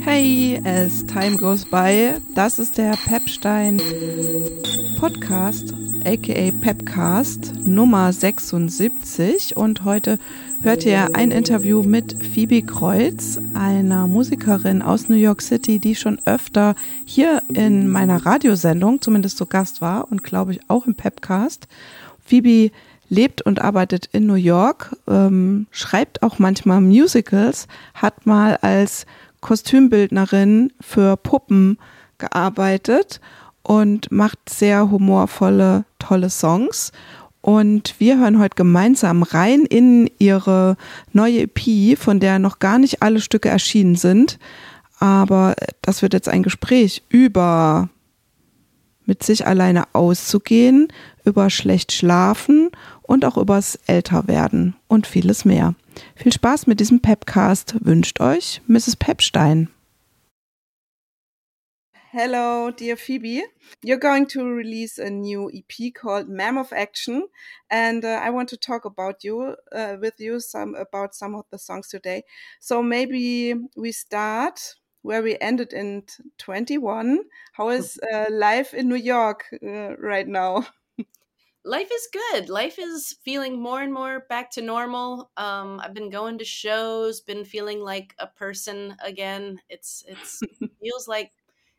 Hey, as time goes by, das ist der Pepstein Podcast, aka Pepcast Nummer 76 und heute hört ihr ein Interview mit Phoebe Kreuz, einer Musikerin aus New York City, die schon öfter hier in meiner Radiosendung zumindest zu Gast war und glaube ich auch im Pepcast. Phoebe lebt und arbeitet in New York, ähm, schreibt auch manchmal Musicals, hat mal als Kostümbildnerin für Puppen gearbeitet und macht sehr humorvolle, tolle Songs. Und wir hören heute gemeinsam rein in ihre neue EP, von der noch gar nicht alle Stücke erschienen sind. Aber das wird jetzt ein Gespräch über mit sich alleine auszugehen, über schlecht schlafen und auch übers Älterwerden und vieles mehr. Viel Spaß mit diesem Pepcast wünscht euch Mrs. Pepstein. Hello, dear Phoebe. You're going to release a new EP called Ma'am of Action, and uh, I want to talk about you uh, with you some about some of the songs today. So maybe we start where we ended in 21. How is uh, life in New York uh, right now? life is good. Life is feeling more and more back to normal. Um, I've been going to shows, been feeling like a person again. It's it's feels like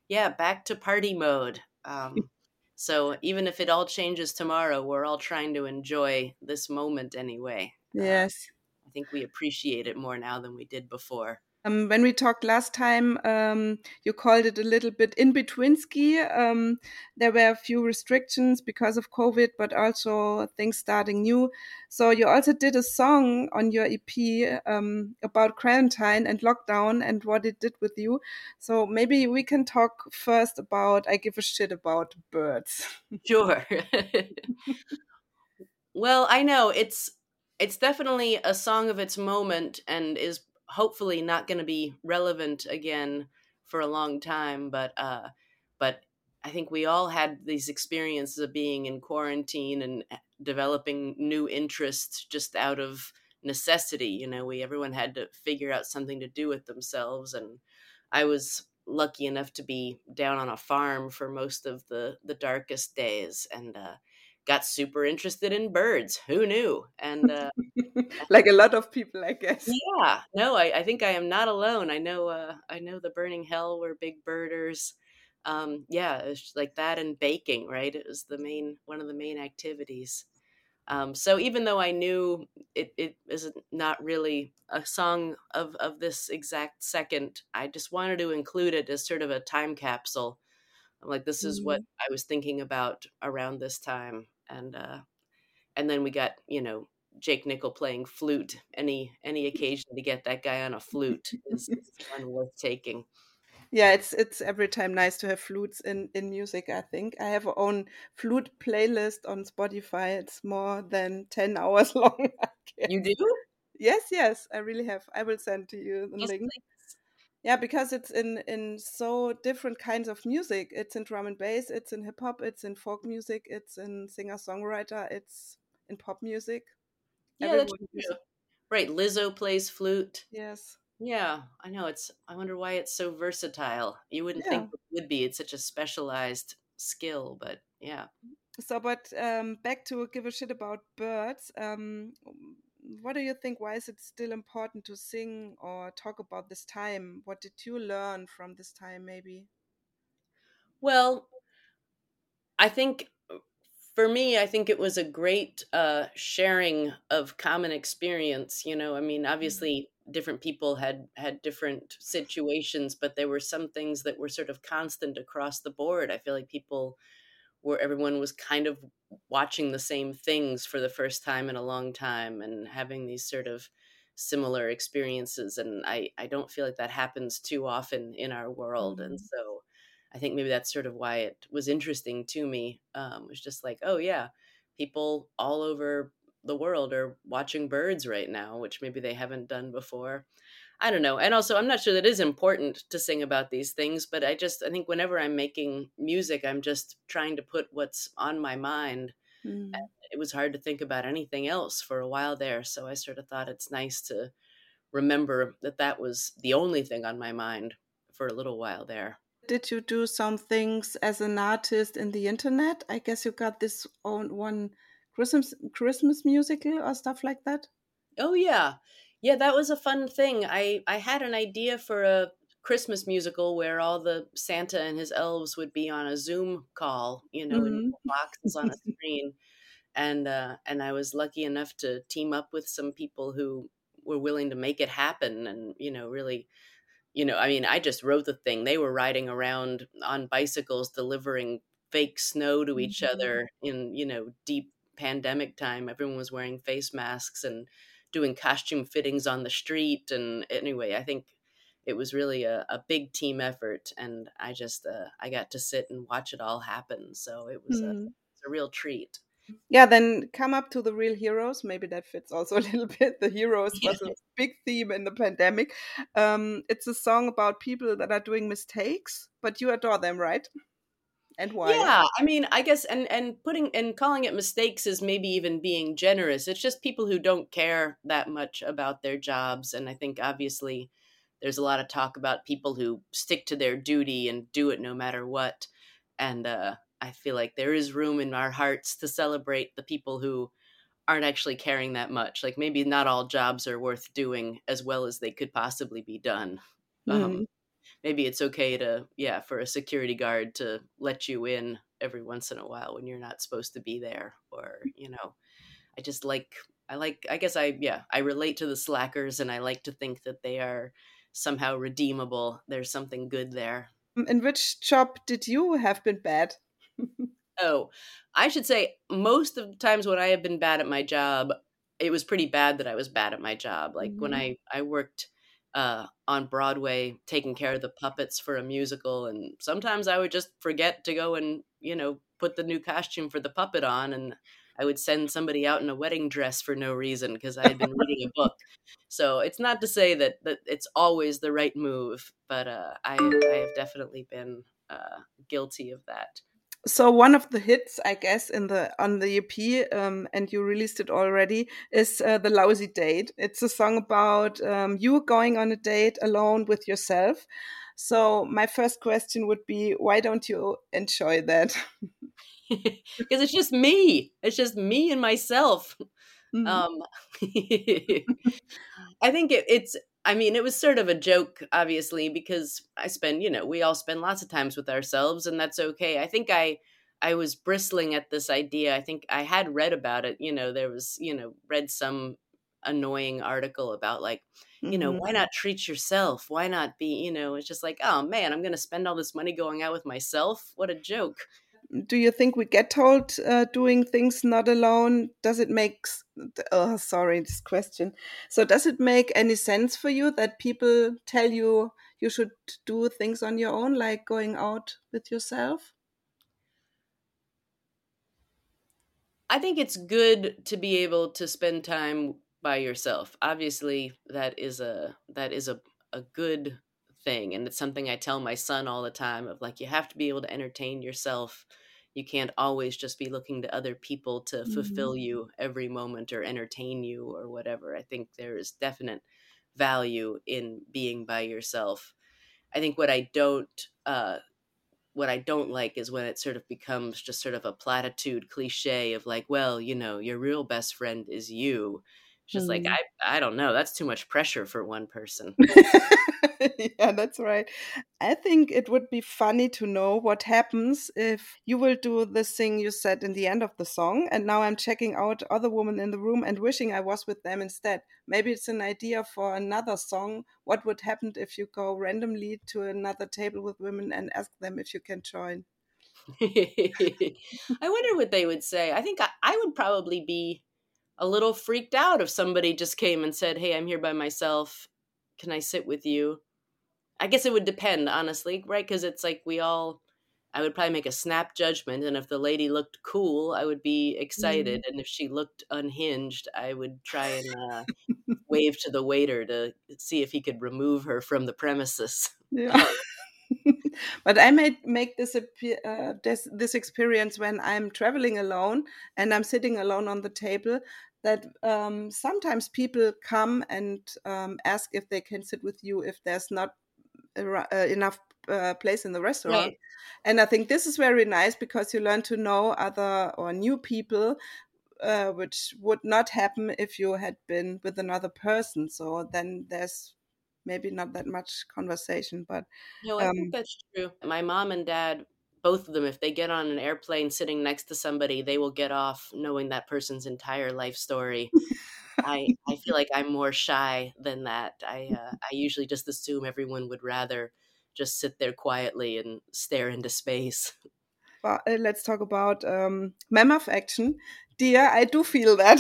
yeah, back to party mode. Um, so even if it all changes tomorrow, we're all trying to enjoy this moment anyway. Uh, yes. Uh, I think we appreciate it more now than we did before. Um, when we talked last time, um, you called it a little bit in between ski. Um, there were a few restrictions because of COVID, but also things starting new. So you also did a song on your EP um, about quarantine and lockdown and what it did with you. So maybe we can talk first about I give a shit about birds. Sure. well, I know it's it's definitely a song of its moment and is hopefully not going to be relevant again for a long time but uh but i think we all had these experiences of being in quarantine and eh, developing new interests just out of necessity you know we everyone had to figure out something to do with themselves and i was lucky enough to be down on a farm for most of the the darkest days and uh got super interested in birds. Who knew? And uh, like a lot of people, I guess. Yeah, no, I, I think I am not alone. I know, uh, I know the Burning Hell were big birders. Um, yeah, it's like that and baking, right? It was the main one of the main activities. Um, so even though I knew it, it is not really a song of, of this exact second, I just wanted to include it as sort of a time capsule. I'm like, this is mm-hmm. what I was thinking about around this time and uh, and then we got you know Jake Nicoll playing flute. Any any occasion to get that guy on a flute is, is one worth taking. Yeah, it's it's every time nice to have flutes in in music. I think I have a own flute playlist on Spotify. It's more than ten hours long. You do? Yes, yes, I really have. I will send to you the yes, link. Yeah, because it's in in so different kinds of music. It's in drum and bass, it's in hip hop, it's in folk music, it's in singer songwriter, it's in pop music. Yeah. Right, Lizzo plays flute. Yes. Yeah, I know. It's. I wonder why it's so versatile. You wouldn't yeah. think it would be. It's such a specialized skill, but yeah. So, but um, back to give a shit about birds. Um, what do you think? Why is it still important to sing or talk about this time? What did you learn from this time, maybe? Well, I think for me, I think it was a great uh, sharing of common experience. You know, I mean, mm-hmm. obviously, different people had had different situations, but there were some things that were sort of constant across the board. I feel like people where everyone was kind of watching the same things for the first time in a long time and having these sort of similar experiences and i i don't feel like that happens too often in our world mm-hmm. and so i think maybe that's sort of why it was interesting to me um was just like oh yeah people all over the world are watching birds right now, which maybe they haven't done before. I don't know. And also, I'm not sure that it is important to sing about these things, but I just, I think whenever I'm making music, I'm just trying to put what's on my mind. Mm. It was hard to think about anything else for a while there. So I sort of thought it's nice to remember that that was the only thing on my mind for a little while there. Did you do some things as an artist in the internet? I guess you got this own one Christmas Christmas musical or stuff like that. Oh yeah, yeah, that was a fun thing. I I had an idea for a Christmas musical where all the Santa and his elves would be on a Zoom call, you know, mm-hmm. in boxes on a screen. And uh, and I was lucky enough to team up with some people who were willing to make it happen and you know really you know i mean i just wrote the thing they were riding around on bicycles delivering fake snow to each mm-hmm. other in you know deep pandemic time everyone was wearing face masks and doing costume fittings on the street. And anyway, I think it was really a, a big team effort. And I just, uh, I got to sit and watch it all happen. So it was, mm. a, a real treat. Yeah, then come up to the real heroes. Maybe that fits also a little bit. The heroes was a big theme in the pandemic. Um, it's a song about people that are doing mistakes, but you adore them, right? And why? Yeah i mean i guess and and putting and calling it mistakes is maybe even being generous. It's just people who don't care that much about their jobs and i think obviously there's a lot of talk about people who stick to their duty and do it no matter what and uh, i feel like there is room in our hearts to celebrate the people who aren't actually caring that much. Like maybe not all jobs are worth doing as well as they could possibly be done. Mm. um, maybe it's okay to yeah for a security guard to let you in every once in a while when you're not supposed to be there or you know i just like i like i guess i yeah i relate to the slackers and i like to think that they are somehow redeemable. There's something good there. In which job did you have been bad? Oh i should say most of the times when i have been bad at my job it was pretty bad that i was bad at my job. Like mm-hmm. when i i worked uh, on Broadway taking care of the puppets for a musical. And sometimes I would just forget to go and, you know, put the new costume for the puppet on. And I would send somebody out in a wedding dress for no reason because I had been reading a book. So it's not to say that, that it's always the right move, but uh, I, I have definitely been uh, guilty of that so one of the hits i guess in the on the ep um, and you released it already is uh, the lousy date. It's a song about um, you going on a date alone with yourself. So my first question would be why don't you enjoy that? Because it's just me. It's just me and myself. Mm -hmm. um i think it, it's I mean, it was sort of a joke, obviously, because I spend, you know, we all spend lots of times with ourselves, and that's okay. I think I, I was bristling at this idea. I think I had read about it. You know, there was, you know, read some annoying article about like, you know, mm-hmm. why not treat yourself? Why not be, you know, it's just like, oh man, I'm going to spend all this money going out with myself. What a joke do you think we get told uh, doing things not alone? Does it make oh sorry this question. So does it make any sense for you that people tell you you should do things on your own like going out with yourself? I think it's good to be able to spend time by yourself. Obviously that is a that is a, a good thing and it's something i tell my son all the time of like you have to be able to entertain yourself you can't always just be looking to other people to mm-hmm. fulfill you every moment or entertain you or whatever. I think there is definite value in being by yourself. I think what i don't uh what i don't like is when it sort of becomes just sort of a platitude cliche of like well you know your real best friend is you just mm. like mm-hmm. I I don't know. That's too much pressure for one person. yeah, that's right. I think it would be funny to know what happens if you will do this thing you said in the end of the song, and now I'm checking out other women in the room and wishing I was with them instead. Maybe it's an idea for another song. What would happen if you go randomly to another table with women and ask them if you can join? I wonder what they would say. I think I, I would probably be a little freaked out if somebody just came and said, Hey, I'm here by myself. Can I sit with you? I guess it would depend, honestly, right? Because it's like we all I would probably make a snap judgment, and if the lady looked cool, I would be excited, Mhm. and if she looked unhinged, I would try and uh, wave to the waiter to see if he could remove her from the premises. Yeah. but I made make this uh, this this experience when I'm traveling alone and I'm sitting alone on the table. That um, sometimes people come and um, ask if they can sit with you if there's not uh, enough uh, place in the restaurant. Right. And I think this is very nice because you learn to know other or new people, uh, which would not happen if you had been with another person. So then there's maybe not that much conversation, but No, I um, think that's true. My mom and dad, both of them, if they get on an airplane sitting next to somebody, they will get off knowing that person's entire life story. I I feel like I'm more shy than that. I uh, I usually just assume everyone would rather just sit there quietly and stare into space. But uh, let's talk about um, Ma'am of Action. Dear, I do feel that.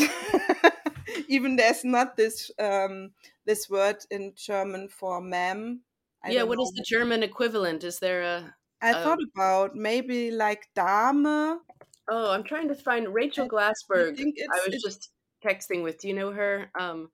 Even there's not this um, this word in German for mam. I yeah, what know. is the German equivalent? Is there a I um, thought about maybe like Dame. Oh, I'm trying to find Rachel Glassberg. think I was it's just texting with. Do you know her? Um,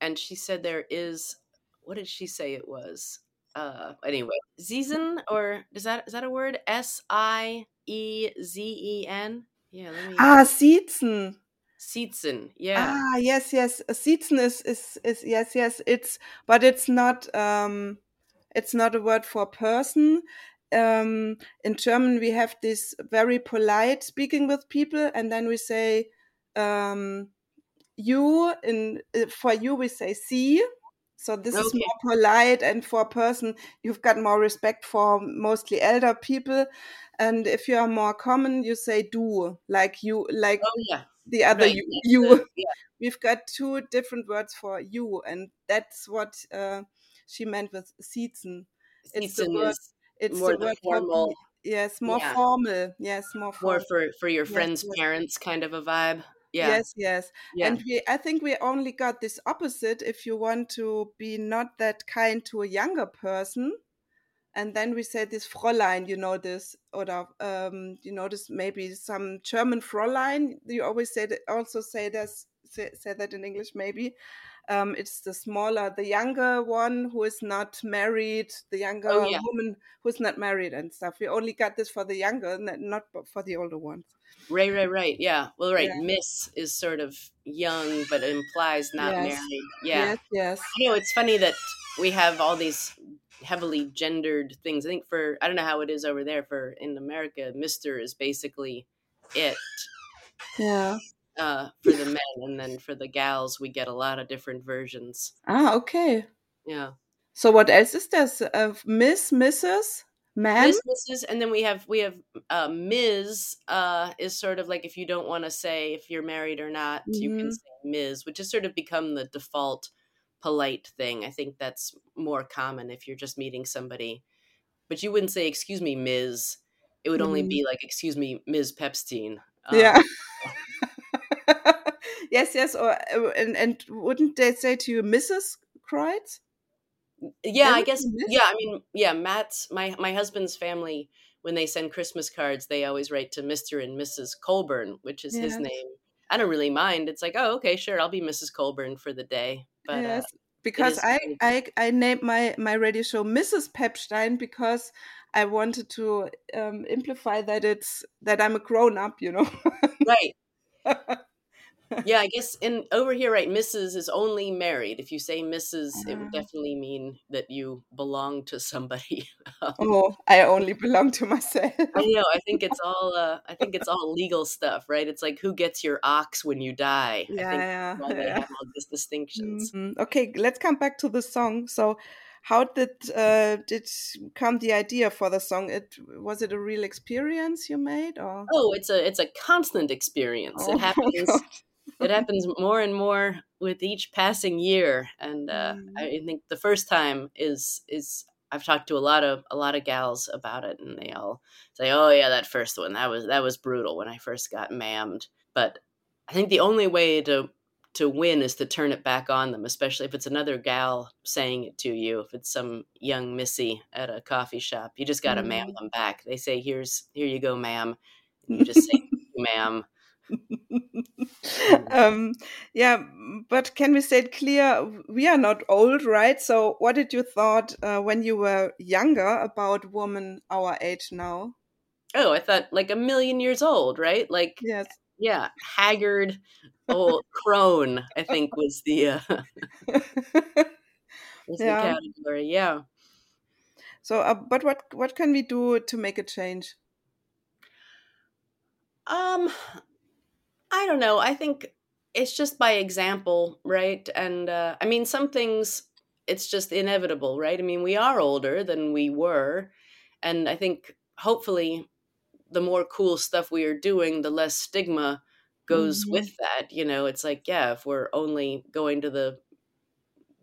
and she said there is. What did she say it was? Uh, anyway, Zizen or is that is that a word? S I E Z E N. Yeah, let me. ah Siezen. Sietzen. Yeah. Ah yes yes Siezen is, is is yes yes it's but it's not um it's not a word for person. Um, in German, we have this very polite speaking with people, and then we say um, you. In uh, for you, we say sie. So this is more polite, and for a person, you've got more respect for mostly elder people. And if you are more common, you say du, like you, like Oh yeah. the other Right. you. you. yeah. We've got two different words for you, and that's what uh, she meant with Siezen. It's the word. It's more the formal, yes, more Yeah. formal. Yes, more more formal. for for your friends' yes. parents kind of a vibe. Yeah. Yes, yes. Yeah. And we I think we only got this opposite if you want to be not that kind to a younger person. And then we say this Fräulein, you know this, or um, you know this maybe some German Fräulein. You always say that, also say this, say, say that in English maybe. Um, it's the smaller, the younger one who is not married, the younger Oh, yeah. woman who's not married and stuff. We only got this for the younger, not for the older ones. Right, right, right. Yeah. Well, right. Yeah. Miss is sort of young, but implies not Yes. married. Yeah. Yes, yes. You know, it's funny that we have all these heavily gendered things. I think for I don't know how it is over there. For in America, Mister is basically it Yeah. Uh, for the men, and then for the gals, we get a lot of different versions. Ah, okay. Yeah. So what else is there? Uh, Miss, Mrs., Man? Miss, Mrs., and then we have we have uh, Ms. Uh, is sort of like if you don't want to say if you're married or not, you can Mhm. say Ms., which has sort of become the default polite thing. I think that's more common if you're just meeting somebody, but you wouldn't say "Excuse me, Ms." It would only Mhm. be like "Excuse me, Ms. Pepstein." Um, Yeah. Yes, yes. Or uh, and and wouldn't they say to you, Mrs. Kreutz? yeah i guess yeah i mean yeah matt's my my husband's family when they send christmas cards they always write to mr and mrs colburn which is his name i don't really mind it's like oh okay sure i'll be mrs colburn for the day but yes. uh, Because I. I I named my my radio show Mrs. Pepstein because I wanted to um, amplify that it's that I'm a grown up, you know. right yeah i guess in over here right mrs is only married if you say mrs it would Ah. definitely mean that you belong to somebody Um, oh, I only belong to myself. I know. I think it's all. Uh, I think it's all legal stuff, right? It's like who gets your ox when you die. I Yeah, think yeah, why they yeah. have all these distinctions. Mhm. Okay, let's come back to the song. So, how did uh, did come the idea for the song? It was it a real experience you made, or Oh, it's a it's a constant experience. oh, It happens. It happens more and more with each passing year, and uh, Mm. I think the first time is is I've talked to a lot of a lot of gals about it, and they all say, "Oh yeah, that first one that was that was brutal when I first got mammed." But I think the only way to to win is to turn it back on them, especially if it's another gal saying it to you. If it's some young missy at a coffee shop, you just got to mm. ma'am them back. They say, "Here's here you go, ma'am," and you just say, "Ma'am." um, yeah, but can we say it clear? We are not old, right? So, what did you thought uh, when you were younger about women our age now? Oh, I thought like a million years old, right? Like, yes, yeah, haggard old crone. I think was the uh, was yeah. the category. Yeah. So, uh, but what what can we do to make a change? Um, I don't know. I think it's just by example, right? And uh, I mean, some things it's just inevitable, right? I mean, we are older than we were, and I think hopefully the more cool stuff we are doing, the less stigma goes mm-hmm. with that. You know, it's like, yeah, if we're only going to the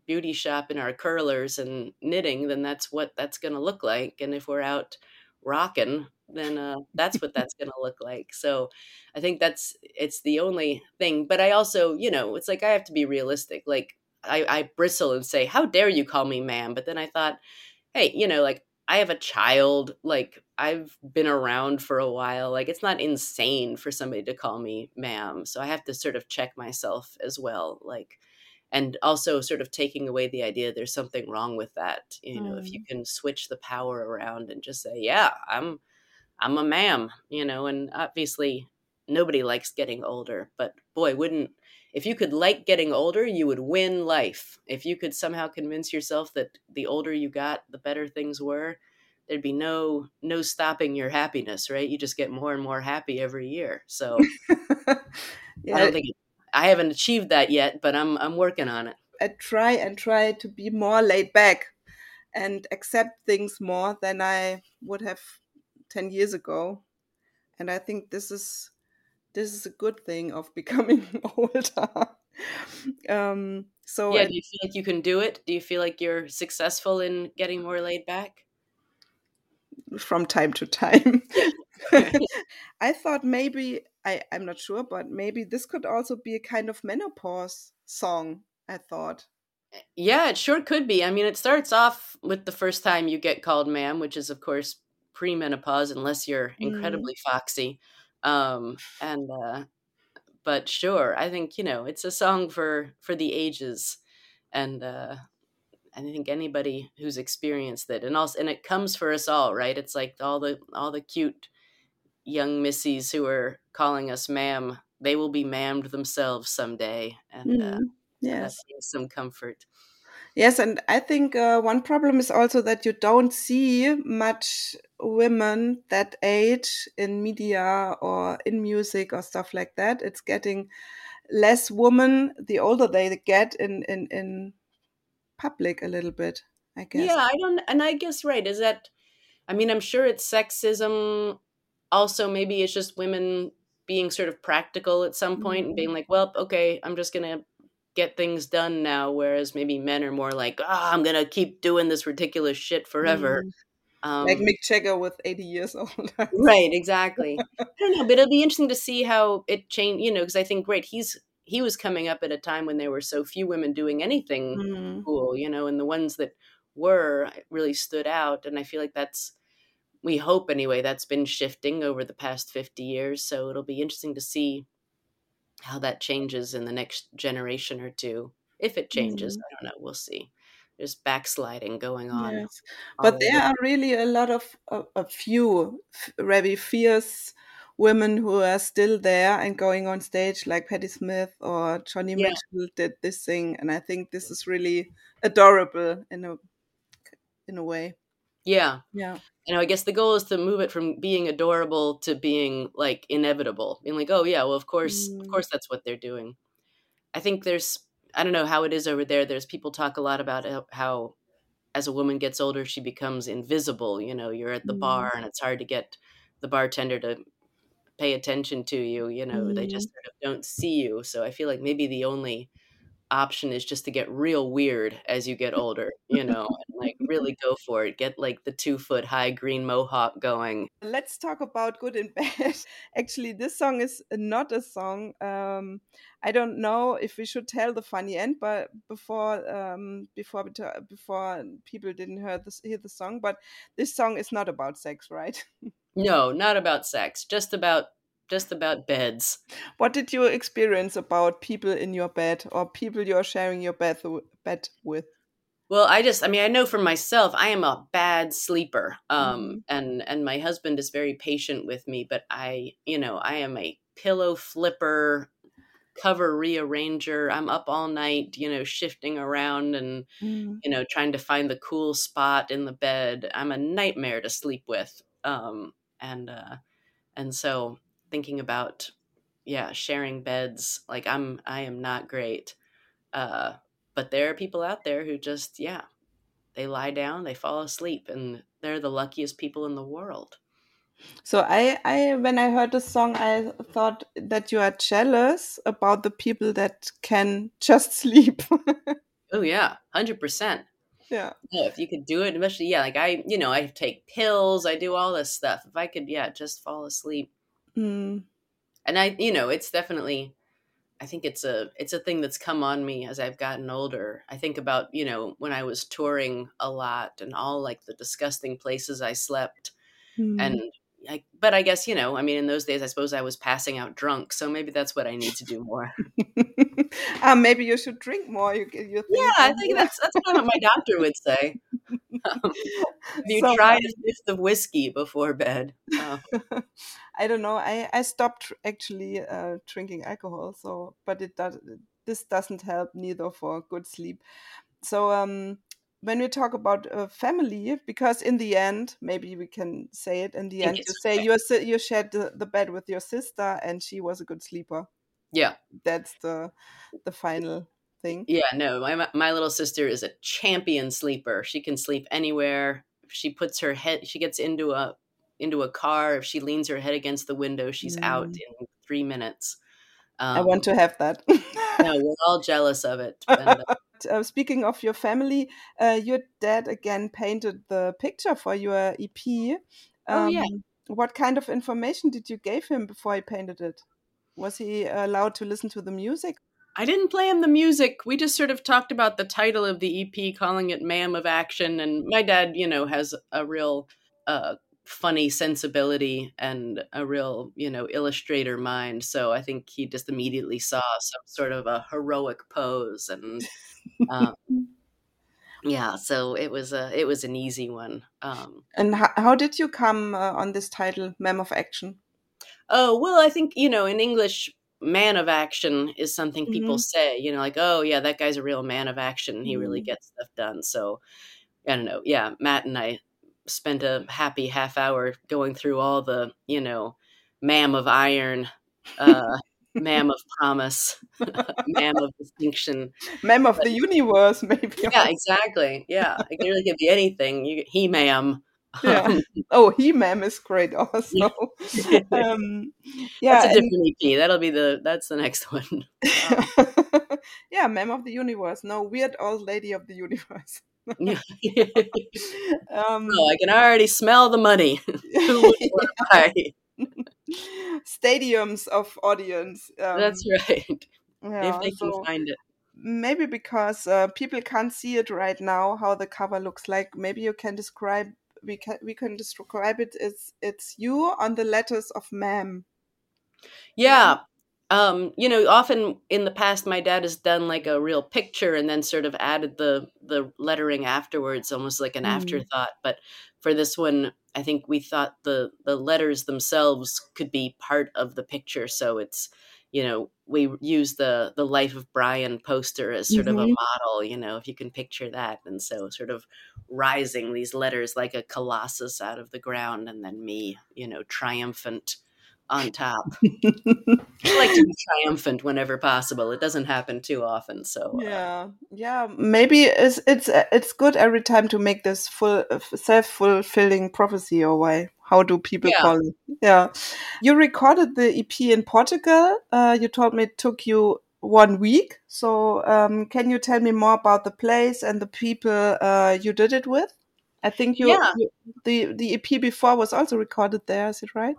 beauty shop in our curlers and knitting, then that's what that's going to look like. And if we're out rocking, then uh, that's what that's going to look like. So I think that's it's the only thing. But I also, you know, it's like I have to be realistic. Like I, I bristle and say, "How dare you call me ma'am?" But then I thought, hey, you know, like I have a child. Like I've been around for a while. Like it's not insane for somebody to call me ma'am. So I have to sort of check myself as well. Like and also sort of taking away the idea there's something wrong with that. You know, mm. if you mm. can switch the power around and just say, "Yeah, I'm I'm a ma'am," you know, and obviously nobody likes getting older, but boy, wouldn't if you could like getting older, you would win life. If you could somehow convince yourself that the older you got, the better things were, there'd be no no stopping your happiness, right? You just get more and more happy every year. So yeah. I don't think it, I haven't achieved that yet, but I'm I'm working on it. I try and try to be more laid back and accept things more than I would have 10 years ago. And I think this is this is a good thing of becoming older. um, so yeah, do you feel like you can do it? Do you feel like you're successful in getting more laid back? From time to time. I thought maybe I, I'm not sure, but maybe this could also be a kind of menopause song. I thought. Yeah, it sure could be. I mean, it starts off with the first time you get called ma'am, which is, of course, premenopause, unless you're mm. incredibly mm. foxy. Um, and uh, but sure, I think you know it's a song for for the ages, and uh, I think anybody who's experienced it, and also and it comes for us all, right? It's like all the all the cute young missies who are calling us ma'am. They will be ma'amed themselves someday, and mm, uh, yes, some comfort. Yes, and I think uh, one problem is also that you don't see much women that age in media or in music or stuff like that. It's getting less women the older they get in in in public a little bit. I guess. Yeah, I don't, and I guess right is that. I mean, I'm sure it's sexism. Also, maybe it's just women being sort of practical at some point mm-hmm. and being like, well, okay, I'm just gonna get things done now whereas maybe men are more like oh, i'm gonna keep doing this ridiculous shit forever mm. um, like mick jagger with 80 years old right exactly i don't know but it'll be interesting to see how it changed you know because i think great he's he was coming up at a time when there were so few women doing anything mm. cool you know and the ones that were really stood out and i feel like that's we hope anyway that's been shifting over the past 50 years so it'll be interesting to see how that changes in the next generation or two. If it changes, mm. I don't know. We'll see. There's backsliding going on. Yes. But there are really a lot of a, a few very fierce women who are still there and going on stage, like Patti Smith or Joni yeah. Mitchell did this thing, and I think this is really adorable in a in a way. Yeah. Yeah. And I guess the goal is to move it from being adorable to being like inevitable. Being like, oh yeah, well of course, mm. of course that's what they're doing. I think there's I don't know how it is over there. There's people talk a lot about how as a woman gets older she becomes invisible, you know, you're at the mm. bar and it's hard to get the bartender to pay attention to you, you know, mm. they just mm. sort of don't see you. So I feel like maybe the only option is just to get real weird as you get older, you know, and like really go for it. Get like the two foot high green mohawk going. Let's talk about good and bad. Actually, this song is not a song. Um, I don't know if we should tell the funny end, but before um, before before people didn't hear this hear the song, but this song is not about sex, right? no, not about sex. Just about just about beds. What did you experience about people in your bed or people you're sharing your bed bed with? Well, I just I mean I know for myself I am a bad sleeper. Um mm-hmm. and and my husband is very patient with me, but I, you know, I am a pillow flipper, cover rearranger. I'm up all night, you know, shifting around and mm. you know, trying to find the cool spot in the bed. I'm a nightmare to sleep with. Um and uh and so thinking about yeah sharing beds like i'm i am not great uh but there are people out there who just yeah they lie down they fall asleep and they're the luckiest people in the world. So i i when i heard the song i thought that you are jealous about the people that can just sleep. Oh yeah 100% yeah. Yeah if you could do it especially yeah like i you know i take pills i do all this stuff. If i could yeah just fall asleep Mm. And I, you know, it's definitely, I think it's a, it's a thing that's come on me as I've gotten older. I think about, you know, when I was touring a lot and all like the disgusting places I slept mm. and I, but I guess you know, I mean, in those days, I suppose I was passing out drunk, so maybe that's what I need to do more. um, maybe you should drink more. You, you yeah, I think that's that's kind of what my doctor would say. Um, you so, tried a fifth of whiskey before bed. Uh, I don't know. I I stopped actually uh, drinking alcohol, so but it does this doesn't help neither for good sleep. So um, when we talk about a family, because in the end, maybe we can say it in the end, you say you you shared the, the bed with your sister, and she was a good sleeper. Yeah, that's the the final thing. Yeah, no, my my little sister is a champion sleeper. She can sleep anywhere. If she puts her head, she gets into a into a car. If she leans her head against the window, she's mm. out in three minutes. Um, I want to have that. no, we're all jealous of it. Uh, uh, speaking of your family, uh, your dad again painted the picture for your EP. Um, oh yeah. Um, what kind of information did you give him before he painted it? Was he allowed to listen to the music? I didn't play him the music. We just sort of talked about the title of the EP, calling it "Ma'am of Action." And my dad, you know, has a real uh, funny sensibility and a real, you know, illustrator mind. So I think he just immediately saw some sort of a heroic pose and um, yeah, so it was a it was an easy one. Um, and how, how did you come uh, on this title, "Ma'am of Action"? Oh well, I think you know in English, "man of action" is something people mm-hmm. say. You know, like oh yeah, that guy's a real man of action. He mm-hmm. really gets stuff done. So I don't know. Yeah, Matt and I spent a happy half hour going through all the you know, "ma'am of iron." Uh, ma'am of promise, ma'am of distinction, ma'am of but, the universe, maybe. Yeah, exactly. Yeah, it can really could be anything. You, he, ma'am. Yeah. Um, oh, he, ma'am is great. Also, um, yeah, that's a different EP. That'll be the that's the next one. yeah, ma'am of the universe. No, weird old lady of the universe. um, oh, I can already smell the money stadiums of audience. Um, That's right. Yeah, if they so can find it. Maybe because uh, people can't see it right now, how the cover looks like. Maybe you can describe. We can we can describe it as it's you on the letters of ma'am. Yeah, um, you know, often in the past, my dad has done like a real picture and then sort of added the the lettering afterwards, almost like an mm. afterthought. But for this one, I think we thought the the letters themselves could be part of the picture, so it's you know we use the the life of brian poster as sort mm-hmm. of a mm-hmm. model you know if you can picture that and so sort of rising these letters like a colossus out of the ground and then me you know triumphant on top. I like to be triumphant whenever possible. It doesn't happen too often, so uh, yeah, yeah. Maybe it's it's it's good every time to make this full uh, self fulfilling prophecy. Or why? How do people yeah. call it? Yeah, you recorded the EP in Portugal. Uh, you told me it took you one week. So um, can you tell me more about the place and the people uh, you did it with? I think you, Yeah. you the the EP before was also recorded there. Is it right?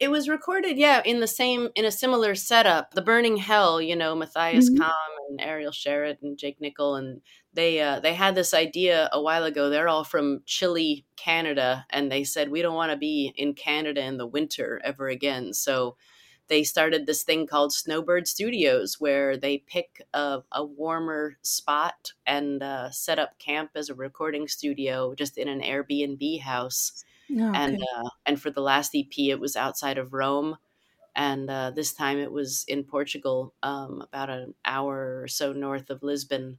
It was recorded, yeah, in the same in a similar setup. The Burning Hell, you know, Mathias Mhm. Kom and Ariel Sharratt and Jake Nicoll, and they uh, they had this idea a while ago. They're all from Chile, Canada, and they said we don't want to be in Canada in the winter ever again. So they started this thing called Snowbird Studios, where they pick a, a warmer spot and uh, set up camp as a recording studio just in an Airbnb house Yeah. and uh, and for the last EP, it was outside of Rome, and uh, this time it was in Portugal, um, about an hour or so north of Lisbon.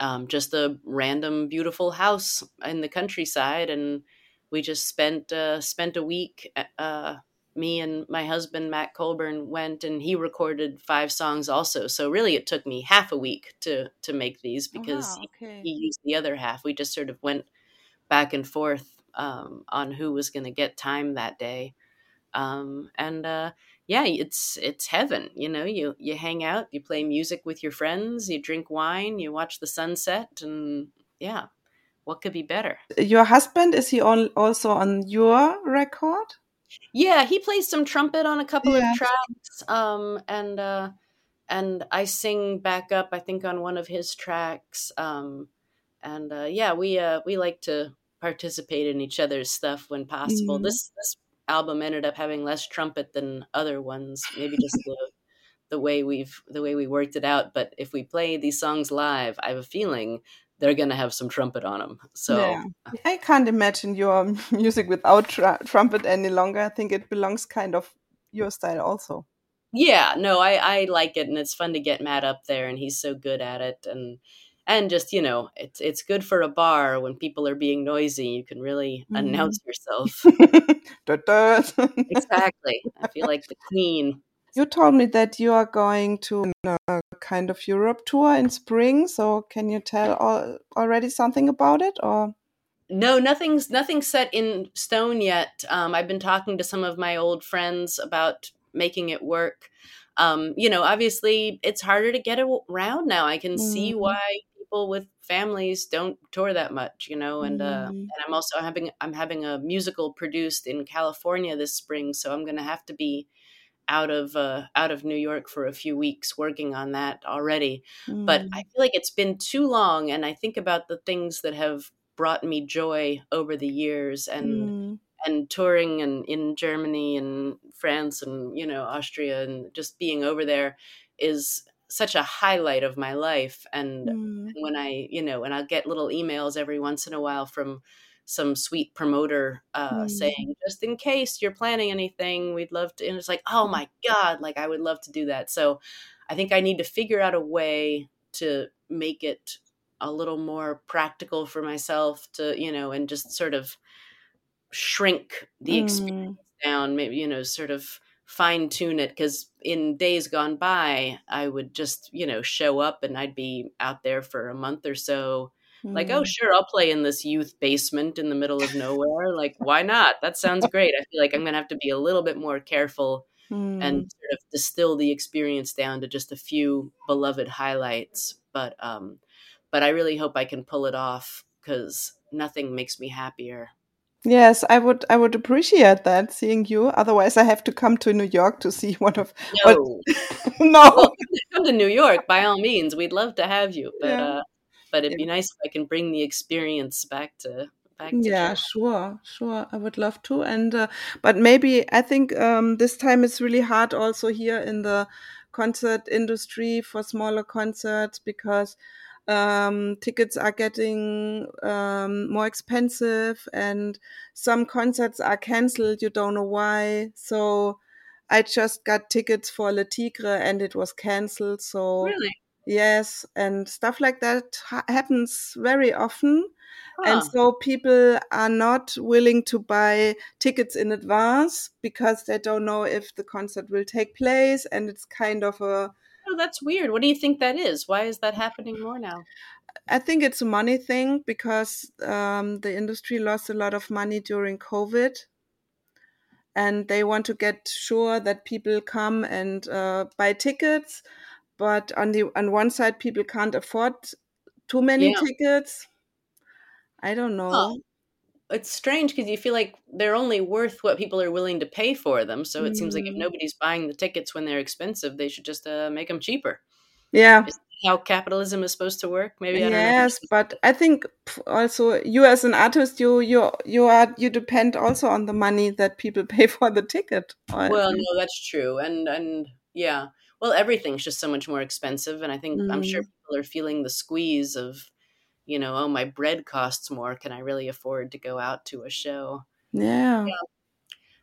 Um, just a random, beautiful house in the countryside, and we just spent uh, spent a week. Uh, me and my husband Matt Colburn went, and he recorded five songs also. So really, it took me half a week to to make these because Ah, he, okay. he used the other half. We just sort of went back and forth um, on who was going to get time that day. Um, and uh, yeah, it's it's heaven. You know, you you hang out, you play music with your friends, you drink wine, you watch the sunset, and yeah, what could be better? Your husband is he on also on your record? Yeah, he plays some trumpet on a couple Yeah. of tracks, um, and uh, and I sing back up. I think on one of his tracks, um, and uh, yeah, we uh, we like to participate in each other's stuff when possible. Mhm. This this album ended up having less trumpet than other ones, maybe just the the way we've the way we worked it out. But if we play these songs live, I have a feeling they're gonna have some trumpet on them. So Yeah. I can't imagine your music without tr- trumpet any longer. I think it belongs kind of your style also. yeah no i i like it and it's fun to get matt up there and he's so good at it and and just you know it's it's good for a bar when people are being noisy you can really Mhm. announce yourself exactly i feel like the queen you told me that you are going to a kind of Europe tour in spring. So can you tell al- already something about it or? no nothing's nothing's set in stone yet um, i've been talking to some of my old friends about making it work um, you know obviously it's harder to get around now i can see Mhm. why people with families don't tour that much you know and uh, Mhm. and i'm also having i'm having a musical produced in california this spring so i'm going to have to be out of uh, out of new york for a few weeks working on that already but I Mm. feel like it's been too long, and I think about the things that have brought me joy over the years, and Mm. and touring and in Germany and France and you know Austria and just being over there is such a highlight of my life. And Mm. when I you know, and I'll get little emails every once in a while from some sweet promoter uh, Mm. saying, just in case you're planning anything, we'd love to. And it's like, oh my god, like I would love to do that. So I think I need to figure out a way to make it a little more practical for myself to, you know, and just sort of shrink the experience Mm. down, maybe, you know, sort of fine tune it. Cause in days gone by, I would just, you know, show up and I'd be out there for a month or so. Like, oh, Mm. sure, I'll play in this youth basement in the middle of nowhere. Like, why not? That sounds great. I feel like I'm going to have to be a little bit more careful and Mm. sort of distill the experience down to just a few beloved highlights. But um, but I really hope I can pull it off because nothing makes me happier. Yes, I would. I would appreciate that seeing you. Otherwise, I have to come to New York to see one of. No, no. well, come to New York by all means. We'd love to have you, but Yeah. uh, but it'd be nice if I can bring the experience back to back to Yeah, sure, sure. I would love to. And uh, but maybe I think um, this time it's really hard also here in the concert industry for smaller concerts because um, tickets are getting um, more expensive and some concerts are canceled. You don't know why. So I just got tickets for Le Tigre and it was canceled. So Really? yes, and stuff like that ha- happens very often. And so people are not willing to buy tickets in advance because they don't know if the concert will take place. And it's kind of a, that's weird. What do you think that is? Why is that happening more now? I think it's a money thing because um, the industry lost a lot of money during COVID. And they want to get sure that people come and uh, buy tickets. but on the on one side, people can't afford too many Yeah. tickets. I don't know. Huh. It's strange because you feel like they're only worth what people are willing to pay for them. So it seems like if Mm. nobody's buying the tickets when they're expensive, they should just uh, make them cheaper. Yeah. How capitalism is supposed to work? Maybe I don't know. Yes, but I think also you as an artist, you you you are you depend also on the money that people pay for the ticket. Well, no, that's true, and and yeah, well, everything's just so much more expensive, and I think I'm sure Mm. people are feeling the squeeze of, you know, oh, my bread costs more. Can I really afford to go out to a show? Yeah. Yeah.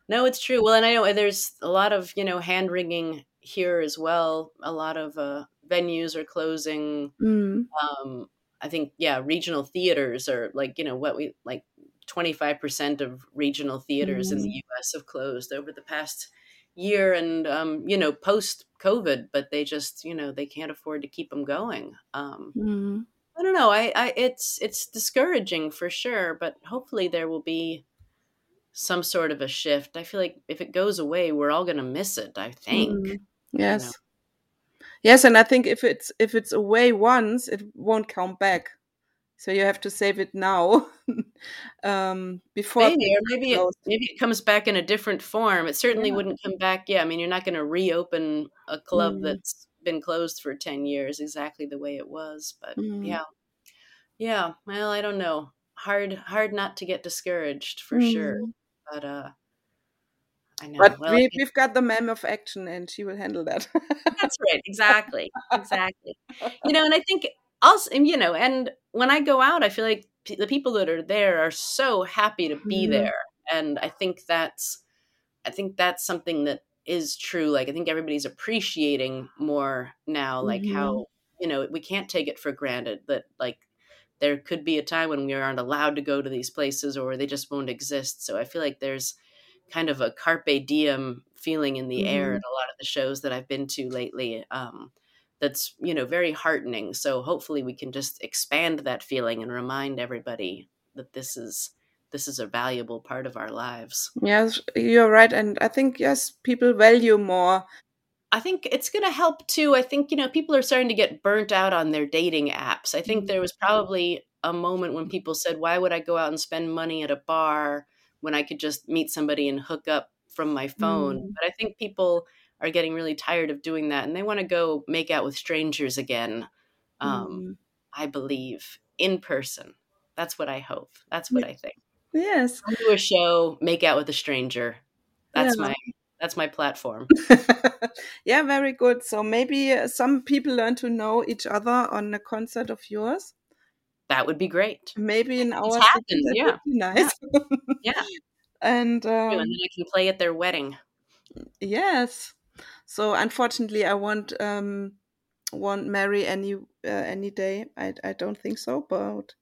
No, it's true. Well, and I know there's a lot of you know hand wringing here as well. A lot of uh, venues are closing. Mm. Um, I think yeah, regional theaters are like you know what we like. 25% of regional theaters in the Mm. US have closed over the past year and um, you know post covid but they just you know they can't afford to keep them going um, Mm. I don't know I, I it's it's discouraging for sure but hopefully there will be some sort of a shift i feel like if it goes away we're all going to miss it i think Mm. you know Yes. Yes, and I think if it's if it's away once, it won't come back. So you have to save it now, um, before maybe or maybe it maybe it comes back in a different form it certainly Yeah. wouldn't come back yeah i mean you're not going to reopen a club Mm. that's been closed for 10 years exactly the way it was but Mm. yeah yeah well i don't know hard hard not to get discouraged for sure Mm. but uh i know But well we we've got the Ma'am of Action, and she will handle that. that's right exactly exactly you know and i think also you know and when i go out i feel like p- the people that are there are so happy to be Mhm. there and i think that's i think that's something that is true like i think everybody's appreciating more now like Mhm. how you know we can't take it for granted that like there could be a time when we aren't allowed to go to these places or they just won't exist so i feel like there's kind of a carpe diem feeling in the air Mhm. at a lot of the shows that i've been to lately um, that's you know very heartening so hopefully we can just expand that feeling and remind everybody that this is this is a valuable part of our lives Yes, you're right, and I think yes, people value more. I think it's going to help too. I think, you know, people are starting to get burnt out on their dating apps. I think there was probably a moment when people said, why would I go out and spend money at a bar when I could just meet somebody and hook up from my phone? Mm. But I think people are getting really tired of doing that and they want to go make out with strangers again. Um, Mm. I believe in person. That's what I hope. That's what I think. Yes. Come to a show, make out with a stranger. That's Yeah. my that's my platform. yeah, very good. So maybe uh, some people learn to know each other on a concert of yours. That would be great. Maybe in our It's city, yeah. would be nice. Yeah. and um, and then I can play at their wedding. yes. So unfortunately, I won't um, won't marry any uh, any day. I I don't think so, but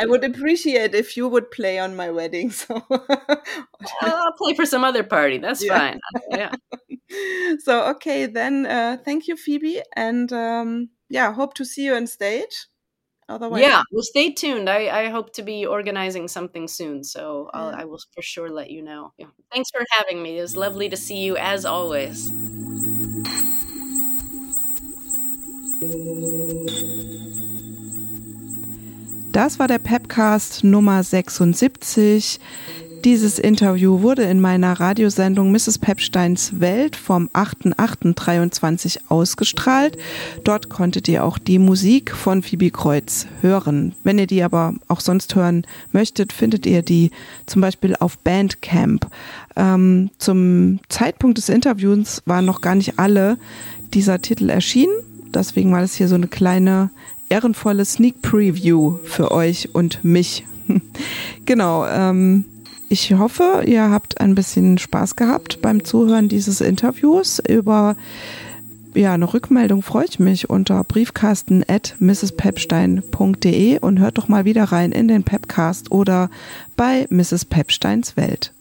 I would appreciate if you would play on my wedding. So I'll play for some other party. That's Yeah. fine. Yeah. so okay then. Uh, thank you, Phoebe, and um, yeah, hope to see you on stage. Otherwise, Yeah. Well, stay tuned. I, I hope to be organizing something soon. So I'll, I will for sure let you know. Yeah. Thanks for having me. It was lovely to see you as always. Das war der Pepcast Nummer 76. Dieses Interview wurde in meiner Radiosendung Mrs. Pepsteins Welt vom 8.8.23 ausgestrahlt. Dort konntet ihr auch die Musik von Phoebe Kreuz hören. Wenn ihr die aber auch sonst hören möchtet, findet ihr die zum Beispiel auf Bandcamp. Ähm, zum Zeitpunkt des Interviews waren noch gar nicht alle dieser Titel erschienen. Deswegen war das hier so eine kleine ehrenvolle Sneak Preview für euch und mich. genau. Ähm, ich hoffe, ihr habt ein bisschen Spaß gehabt beim Zuhören dieses Interviews. Über ja, eine Rückmeldung freue ich mich unter briefkasten at mrspepstein.de und hört doch mal wieder rein in den Pepcast oder bei Mrs. Pepsteins Welt.